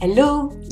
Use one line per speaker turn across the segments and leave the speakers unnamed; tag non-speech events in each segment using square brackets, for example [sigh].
Hello,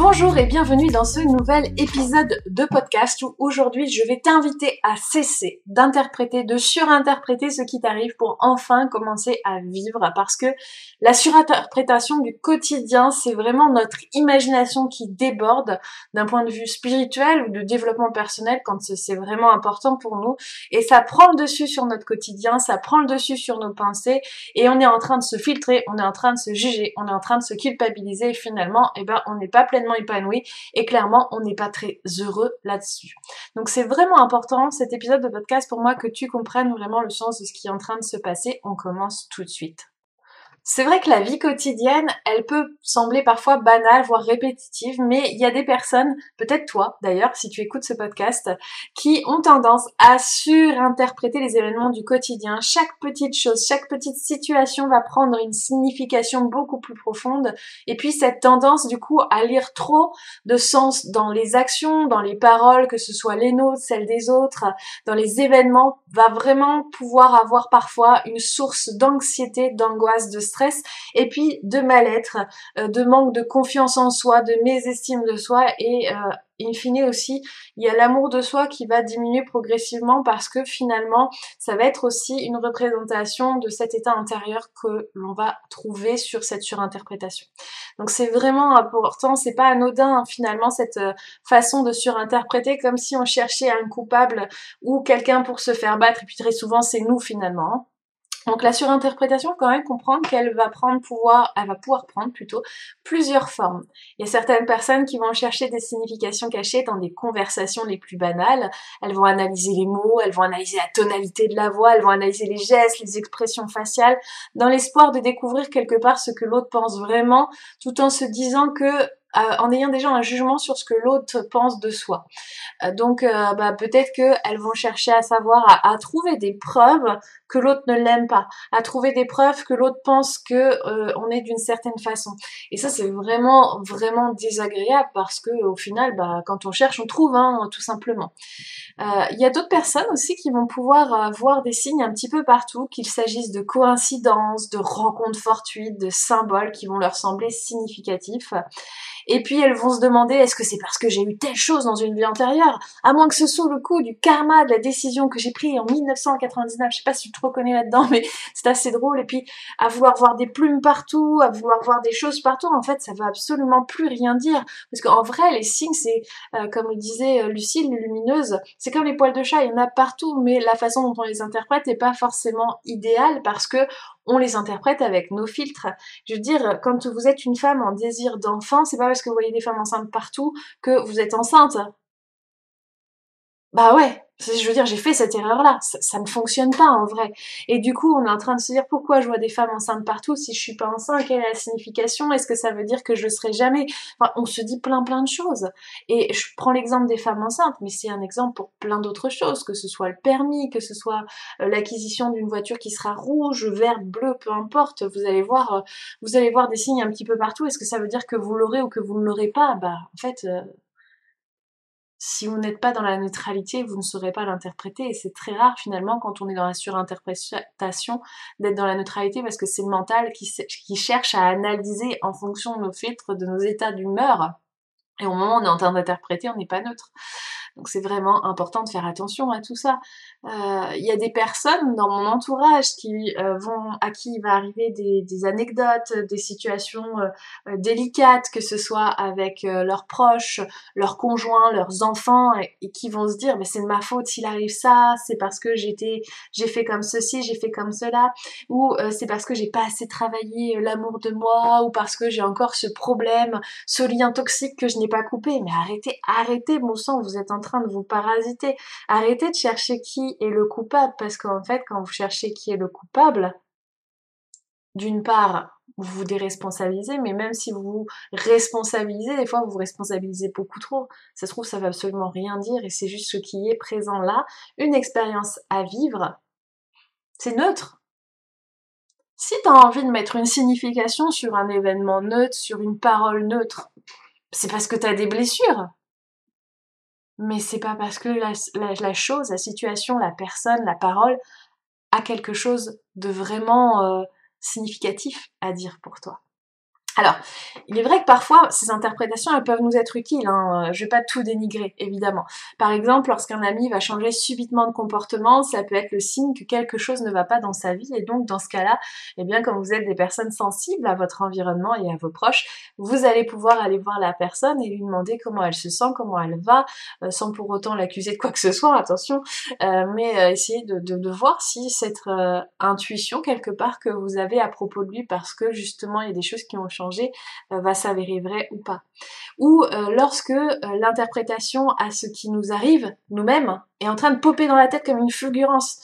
Bonjour et bienvenue dans ce nouvel épisode de podcast où aujourd'hui je vais t'inviter à cesser d'interpréter, de surinterpréter ce qui t'arrive pour enfin commencer à vivre parce que la surinterprétation du quotidien c'est vraiment notre imagination qui déborde d'un point de vue spirituel ou de développement personnel quand c'est vraiment important pour nous. Et ça prend le dessus sur notre quotidien, ça prend le dessus sur nos pensées et on est en train de se filtrer, on est en train de se juger, on est en train de se culpabiliser et finalement eh ben on n'est pas pleinement épanoui et clairement on n'est pas très heureux là-dessus. Donc c'est vraiment important cet épisode de podcast pour moi que tu comprennes vraiment le sens de ce qui est en train de se passer. On commence tout de suite. C'est vrai que la vie quotidienne, elle peut sembler parfois banale, voire répétitive, mais il y a des personnes, peut-être toi d'ailleurs, si tu écoutes ce podcast, qui ont tendance à surinterpréter les événements du quotidien. Chaque petite chose, chaque petite situation va prendre une signification beaucoup plus profonde. Et puis cette tendance du coup à lire trop de sens dans les actions, dans les paroles, que ce soit les nôtres, celles des autres, dans les événements, va vraiment pouvoir avoir parfois une source d'anxiété, d'angoisse, de stress et puis de mal-être, euh, de manque de confiance en soi, de mésestime de soi et euh, in fine aussi, il y a l'amour de soi qui va diminuer progressivement parce que finalement, ça va être aussi une représentation de cet état intérieur que l'on va trouver sur cette surinterprétation. Donc c'est vraiment important, c'est pas anodin hein, finalement cette euh, façon de surinterpréter comme si on cherchait un coupable ou quelqu'un pour se faire battre et puis très souvent c'est nous finalement. Donc la surinterprétation, quand même comprendre qu'elle va prendre pouvoir, elle va pouvoir prendre plutôt plusieurs formes. Il y a certaines personnes qui vont chercher des significations cachées dans des conversations les plus banales. Elles vont analyser les mots, elles vont analyser la tonalité de la voix, elles vont analyser les gestes, les expressions faciales, dans l'espoir de découvrir quelque part ce que l'autre pense vraiment, tout en se disant que en ayant déjà un jugement sur ce que l'autre pense de soi. Euh, donc euh, bah, peut-être qu'elles vont chercher à savoir, à, trouver des preuves que l'autre ne l'aime pas, à trouver des preuves que l'autre pense que on est d'une certaine façon. Et ça c'est vraiment vraiment désagréable parce que au final, bah, quand on cherche, on trouve, hein, tout simplement. Il y a d'autres personnes aussi qui vont pouvoir voir des signes un petit peu partout, qu'il s'agisse de coïncidences, de rencontres fortuites, de symboles qui vont leur sembler significatifs. Et puis elles vont se demander est-ce que c'est parce que j'ai eu telle chose dans une vie antérieure? À moins que ce soit le coup du karma de la décision que j'ai prise en 1999. Je sais pas si tu te reconnais là-dedans, mais [laughs] c'est assez drôle. Et puis à vouloir voir des plumes partout, à vouloir voir des choses partout, en fait, ça va absolument plus rien dire. Parce qu'en vrai, les signes, c'est euh, comme le disait euh, Lucille, lumineuse, c'est comme les poils de chat, il y en a partout, mais la façon dont on les interprète n'est pas forcément idéale parce que on les interprète avec nos filtres. Je veux dire, quand vous êtes une femme en désir d'enfant, c'est pas parce que vous voyez des femmes enceintes partout que vous êtes enceinte. Bah ouais, je veux dire, j'ai fait cette erreur-là. Ça, ne fonctionne pas en vrai. Et du coup, on est en train de se dire pourquoi je vois des femmes enceintes partout si je suis pas enceinte? Quelle est la signification? Est-ce que ça veut dire que je serai jamais? Enfin, On se dit plein plein de choses. Et je prends l'exemple des femmes enceintes, mais c'est un exemple pour plein d'autres choses, que ce soit le permis, que ce soit euh, l'acquisition d'une voiture qui sera rouge, verte, bleue, peu importe. Vous allez voir, euh, vous allez voir des signes un petit peu partout. Est-ce que ça veut dire que vous l'aurez ou que vous ne l'aurez pas? Bah, en fait. Si vous n'êtes pas dans la neutralité, vous ne saurez pas l'interpréter. Et c'est très rare finalement quand on est dans la surinterprétation d'être dans la neutralité parce que c'est le mental qui, qui cherche à analyser en fonction de nos filtres, de nos états d'humeur. Et au moment où on est en train d'interpréter, on n'est pas neutre. Donc c'est vraiment important de faire attention à tout ça. Euh, il y a des personnes dans mon entourage qui euh, vont, à qui il va arriver des, anecdotes, des situations euh, délicates, que ce soit avec leurs proches, leurs conjoints, leurs enfants, et, qui vont se dire mais c'est de ma faute s'il arrive ça, c'est parce que j'étais, j'ai fait comme ceci, j'ai fait comme cela, ou c'est parce que j'ai pas assez travaillé l'amour de moi, ou parce que j'ai encore ce problème, ce lien toxique que je n'ai pas coupé. Mais arrêtez, arrêtez, mon sang, vous êtes en train de vous parasiter. Arrêtez de chercher qui est le coupable, parce qu'en fait, quand vous cherchez qui est le coupable, d'une part, vous vous déresponsabilisez, mais même si vous vous responsabilisez, des fois vous vous responsabilisez beaucoup trop. Ça se trouve, ça veut absolument rien dire et c'est juste ce qui est présent là, une expérience à vivre. C'est neutre. Si tu as envie de mettre une signification sur un événement neutre, sur une parole neutre, c'est parce que tu as des blessures. Mais c'est pas parce que la, chose, la situation, la personne, la parole a quelque chose de vraiment euh, significatif à dire pour toi. Alors, il est vrai que parfois, ces interprétations, elles peuvent nous être utiles. Hein. Je vais pas tout dénigrer, évidemment. Par exemple, lorsqu'un ami va changer subitement de comportement, ça peut être le signe que quelque chose ne va pas dans sa vie. Et donc, dans ce cas-là, eh bien, comme vous êtes des personnes sensibles à votre environnement et à vos proches, vous allez pouvoir aller voir la personne et lui demander comment elle se sent, comment elle va, euh, sans pour autant l'accuser de quoi que ce soit, attention, euh, mais euh, de, de, voir si cette intuition, quelque part, que vous avez à propos de lui, parce que justement, il y a des choses qui ont changé euh, va s'avérer vrai ou pas. Ou euh, lorsque euh, l'interprétation à ce qui nous arrive, nous-mêmes, est en train de popper dans la tête comme une fulgurance.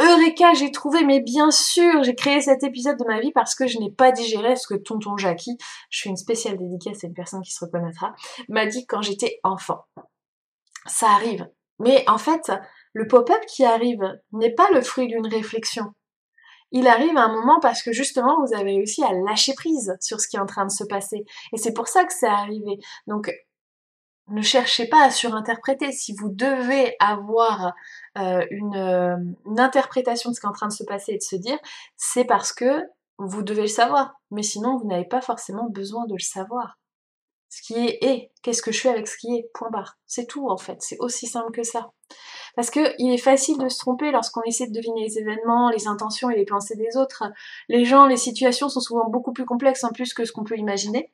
Eureka, j'ai trouvé, mais bien sûr, j'ai créé cet épisode de ma vie parce que je n'ai pas digéré ce que tonton Jackie, je suis une spéciale dédicace, c'est une personne qui se reconnaîtra, m'a dit quand j'étais enfant. Ça arrive. Mais en fait, le pop-up qui arrive n'est pas le fruit d'une réflexion il arrive à un moment parce que justement vous avez réussi à lâcher prise sur ce qui est en train de se passer. Et c'est pour ça que c'est arrivé. Donc ne cherchez pas à surinterpréter. Si vous devez avoir euh, une, euh, une, interprétation de ce qui est en train de se passer et de se dire, c'est parce que vous devez le savoir. Mais sinon, vous n'avez pas forcément besoin de le savoir. Ce qui est est. Qu'est-ce que je fais avec ce qui est? Point barre. C'est tout en fait. C'est aussi simple que ça. Parce que il est facile de se tromper lorsqu'on essaie de deviner les événements, les intentions et les pensées des autres. Les gens, les situations sont souvent beaucoup plus complexes en plus que ce qu'on peut imaginer.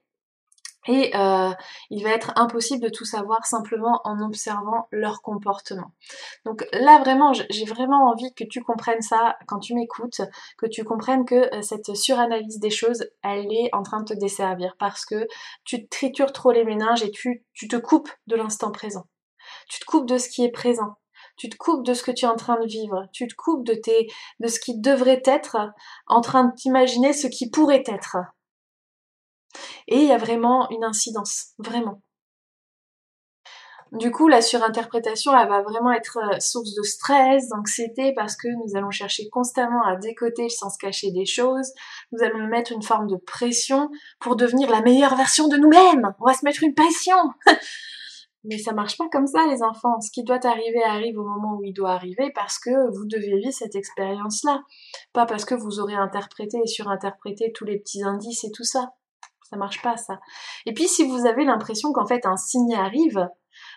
Et euh, il va être impossible de tout savoir simplement en observant leur comportement. Donc là vraiment, j'ai vraiment envie que tu comprennes ça quand tu m'écoutes, que tu comprennes que euh, cette suranalyse des choses, elle est en train de te desservir parce que tu tritures trop les méninges et tu te coupes de l'instant présent. Tu te coupes de ce qui est présent tu te coupes de ce que tu es en train de vivre, tu te coupes de, ce qui devrait être, en train de t'imaginer ce qui pourrait être. Et il y a vraiment une incidence, vraiment. Du coup, la surinterprétation, elle va vraiment être euh, source de stress, d'anxiété, parce que nous allons chercher constamment à décoter le sens caché des choses. Nous allons mettre une forme de pression pour devenir la meilleure version de nous-mêmes. On va se mettre une pression. [laughs] Mais ça marche pas comme ça, les enfants. Ce qui doit arriver arrive au moment où il doit arriver parce que vous devez vivre cette expérience-là. Pas parce que vous aurez interprété et surinterprété tous les petits indices et tout ça. Ça marche pas, ça. Et puis, si vous avez l'impression qu'en fait un signe arrive,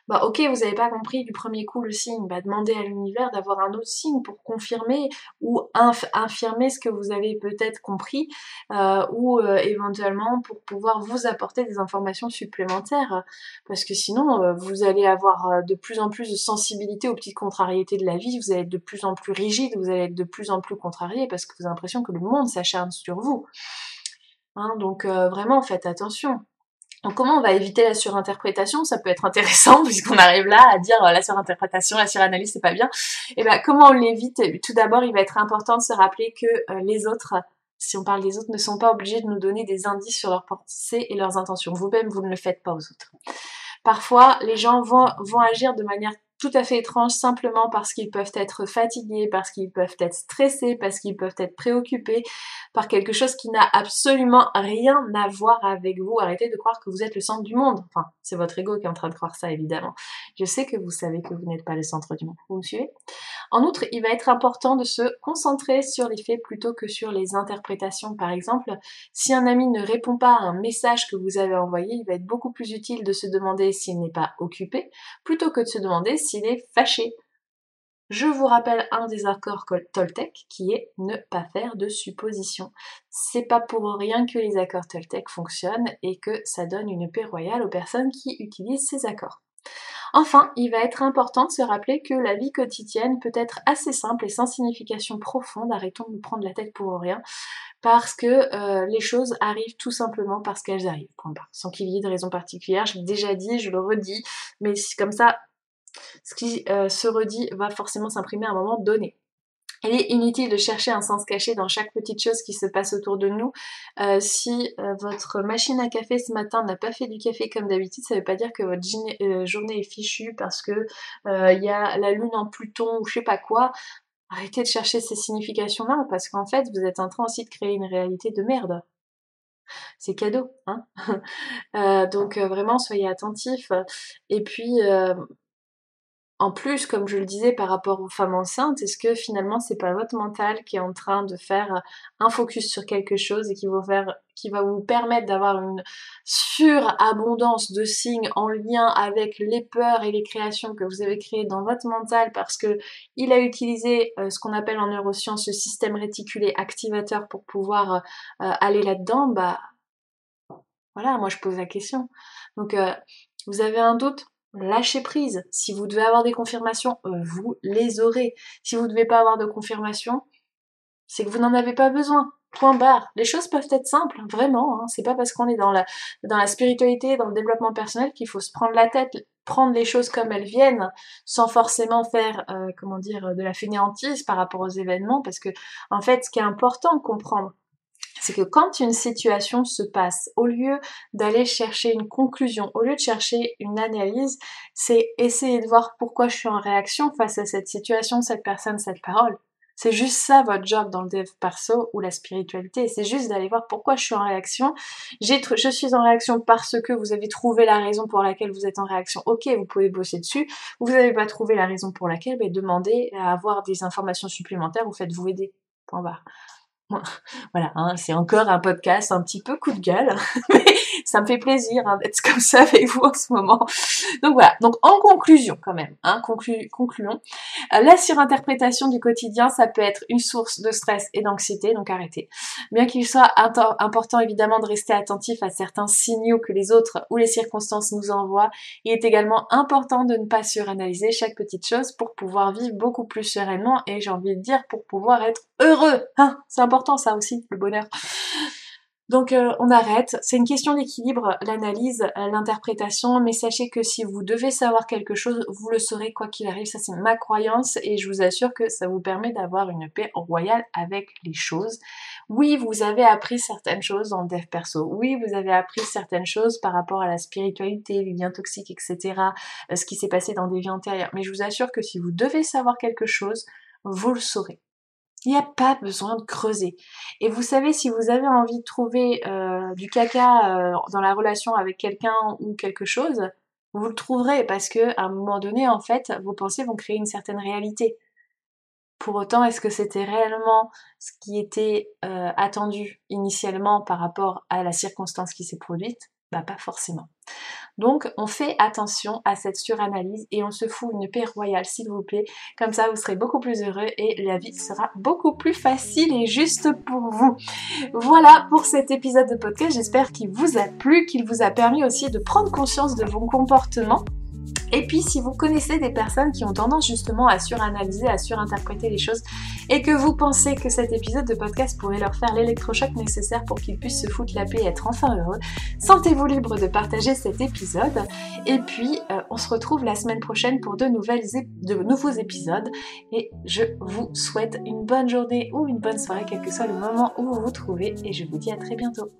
bah ok, vous n'avez pas compris du premier coup le signe, bah demandez à l'univers d'avoir un autre signe pour confirmer ou infirmer ce que vous avez peut-être compris euh, ou euh, éventuellement pour pouvoir vous apporter des informations supplémentaires parce que sinon euh, vous allez avoir de plus en plus de sensibilité aux petites contrariétés de la vie, vous allez être de plus en plus rigide, vous allez être de plus en plus contrarié parce que vous avez l'impression que le monde s'acharne sur vous. Hein, donc vraiment faites attention. Donc comment on va éviter la surinterprétation? Ça peut être intéressant [laughs] puisqu'on arrive là à dire euh, la surinterprétation, la suranalyse c'est pas bien. Et eh ben comment on l'évite? Tout d'abord, il va être important de se rappeler que euh, les autres, si on parle des autres, ne sont pas obligés de nous donner des indices sur leurs pensées et leurs intentions. Vous-même, vous ne le faites pas aux autres. Parfois, les gens vont agir de manière tout à fait étranges simplement parce qu'ils peuvent être fatigués, parce qu'ils peuvent être stressés, parce qu'ils peuvent être préoccupés par quelque chose qui n'a absolument rien à voir avec vous. Arrêtez de croire que vous êtes le centre du monde. Enfin, c'est votre ego qui est en train de croire ça, évidemment. Je sais que vous savez que vous n'êtes pas le centre du monde. Vous me suivez? En outre, il va être important de se concentrer sur les faits plutôt que sur les interprétations. Par exemple, si un ami ne répond pas à un message que vous avez envoyé, il va être beaucoup plus utile de se demander s'il n'est pas occupé, plutôt que de se demander s'il fâché. Je vous rappelle un des accords Toltec qui est ne pas faire de suppositions. C'est pas pour rien que les accords Toltec fonctionnent et que ça donne une paix royale aux personnes qui utilisent ces accords. Enfin, il va être important de se rappeler que la vie quotidienne peut être assez simple et sans signification profonde, arrêtons de nous prendre la tête pour rien, parce que euh, les choses arrivent tout simplement parce qu'elles arrivent, sans qu'il y ait de raison particulière. Je l'ai déjà dit, je le redis, mais comme ça, ce qui euh, se redit va forcément s'imprimer à un moment donné. Il est inutile de chercher un sens caché dans chaque petite chose qui se passe autour de nous. Euh, si euh, votre machine à café ce matin n'a pas fait du café comme d'habitude, ça ne veut pas dire que votre journée est fichue parce que il y a la lune en Pluton ou je sais pas quoi. Arrêtez de chercher ces significations-là parce qu'en fait vous êtes en train aussi de créer une réalité de merde c'est cadeau, hein [laughs] donc vraiment soyez attentifs. Et puis en plus, comme je le disais par rapport aux femmes enceintes, est-ce que finalement c'est pas votre mental qui est en train de faire un focus sur quelque chose et qui va, vous permettre d'avoir une surabondance de signes en lien avec les peurs et les créations que vous avez créées dans votre mental parce que il a utilisé euh, ce qu'on appelle en neurosciences le système réticulé activateur pour pouvoir euh, euh, aller là-dedans, bah voilà, moi je pose la question. Donc vous avez un doute? Lâchez prise. Si vous devez avoir des confirmations, euh, vous les aurez. Si vous ne devez pas avoir de confirmation, c'est que vous n'en avez pas besoin. Point barre. Les choses peuvent être simples, vraiment. Hein. C'est pas parce qu'on est dans la, dans la spiritualité, dans le développement personnel qu'il faut se prendre la tête, prendre les choses comme elles viennent, sans forcément faire, euh, comment dire, de la fainéantise par rapport aux événements, parce que, en fait, ce qui est important de comprendre, c'est que quand une situation se passe, au lieu d'aller chercher une conclusion, au lieu de chercher une analyse, c'est essayer de voir pourquoi je suis en réaction face à cette situation, cette personne, cette parole. C'est juste ça votre job dans le dev perso ou la spiritualité. C'est juste d'aller voir pourquoi je suis en réaction. je suis en réaction parce que vous avez trouvé la raison pour laquelle vous êtes en réaction. Ok, vous pouvez bosser dessus. Vous n'avez pas trouvé la raison pour laquelle, mais demandez à avoir des informations supplémentaires ou faites-vous aider. Point barre. [laughs] Voilà, hein, c'est encore un podcast un petit peu coup de gueule, [laughs] mais ça me fait plaisir hein, d'être comme ça avec vous en ce moment. Donc voilà, donc en conclusion quand même, hein, concluons. Euh, la surinterprétation du quotidien, ça peut être une source de stress et d'anxiété, donc arrêtez. Bien qu'il soit important évidemment de rester attentif à certains signaux que les autres ou les circonstances nous envoient, il est également important de ne pas suranalyser chaque petite chose pour pouvoir vivre beaucoup plus sereinement et j'ai envie de dire pour pouvoir être heureux. Hein, c'est important ça aussi, le bonheur. Donc euh, on arrête, c'est une question d'équilibre, l'analyse, euh, l'interprétation, mais sachez que si vous devez savoir quelque chose, vous le saurez quoi qu'il arrive, ça c'est ma croyance et je vous assure que ça vous permet d'avoir une paix royale avec les choses. Oui, vous avez appris certaines choses le dev perso, oui, vous avez appris certaines choses par rapport à la spiritualité, les liens toxiques, etc., euh, ce qui s'est passé dans des vies antérieures, mais je vous assure que si vous devez savoir quelque chose, vous le saurez. Il n'y a pas besoin de creuser. Et vous savez, si vous avez envie de trouver euh, du caca euh, dans la relation avec quelqu'un ou quelque chose, vous le trouverez parce que à un moment donné, en fait, vos pensées vont créer une certaine réalité. Pour autant, est-ce que c'était réellement ce qui était euh, attendu initialement par rapport à la circonstance qui s'est produite? Bah pas forcément. Donc on fait attention à cette suranalyse et on se fout une paix royale s'il vous plaît. Comme ça vous serez beaucoup plus heureux et la vie sera beaucoup plus facile et juste pour vous. Voilà pour cet épisode de podcast. J'espère qu'il vous a plu, qu'il vous a permis aussi de prendre conscience de vos comportements et puis si vous connaissez des personnes qui ont tendance justement à suranalyser, à surinterpréter les choses et que vous pensez que cet épisode de podcast pourrait leur faire l'électrochoc nécessaire pour qu'ils puissent se foutre la paix et être enfin heureux, sentez-vous libre de partager cet épisode. Et puis euh, on se retrouve la semaine prochaine pour de, nouveaux épisodes et je vous souhaite une bonne journée ou une bonne soirée quel que soit le moment où vous vous trouvez et je vous dis à très bientôt.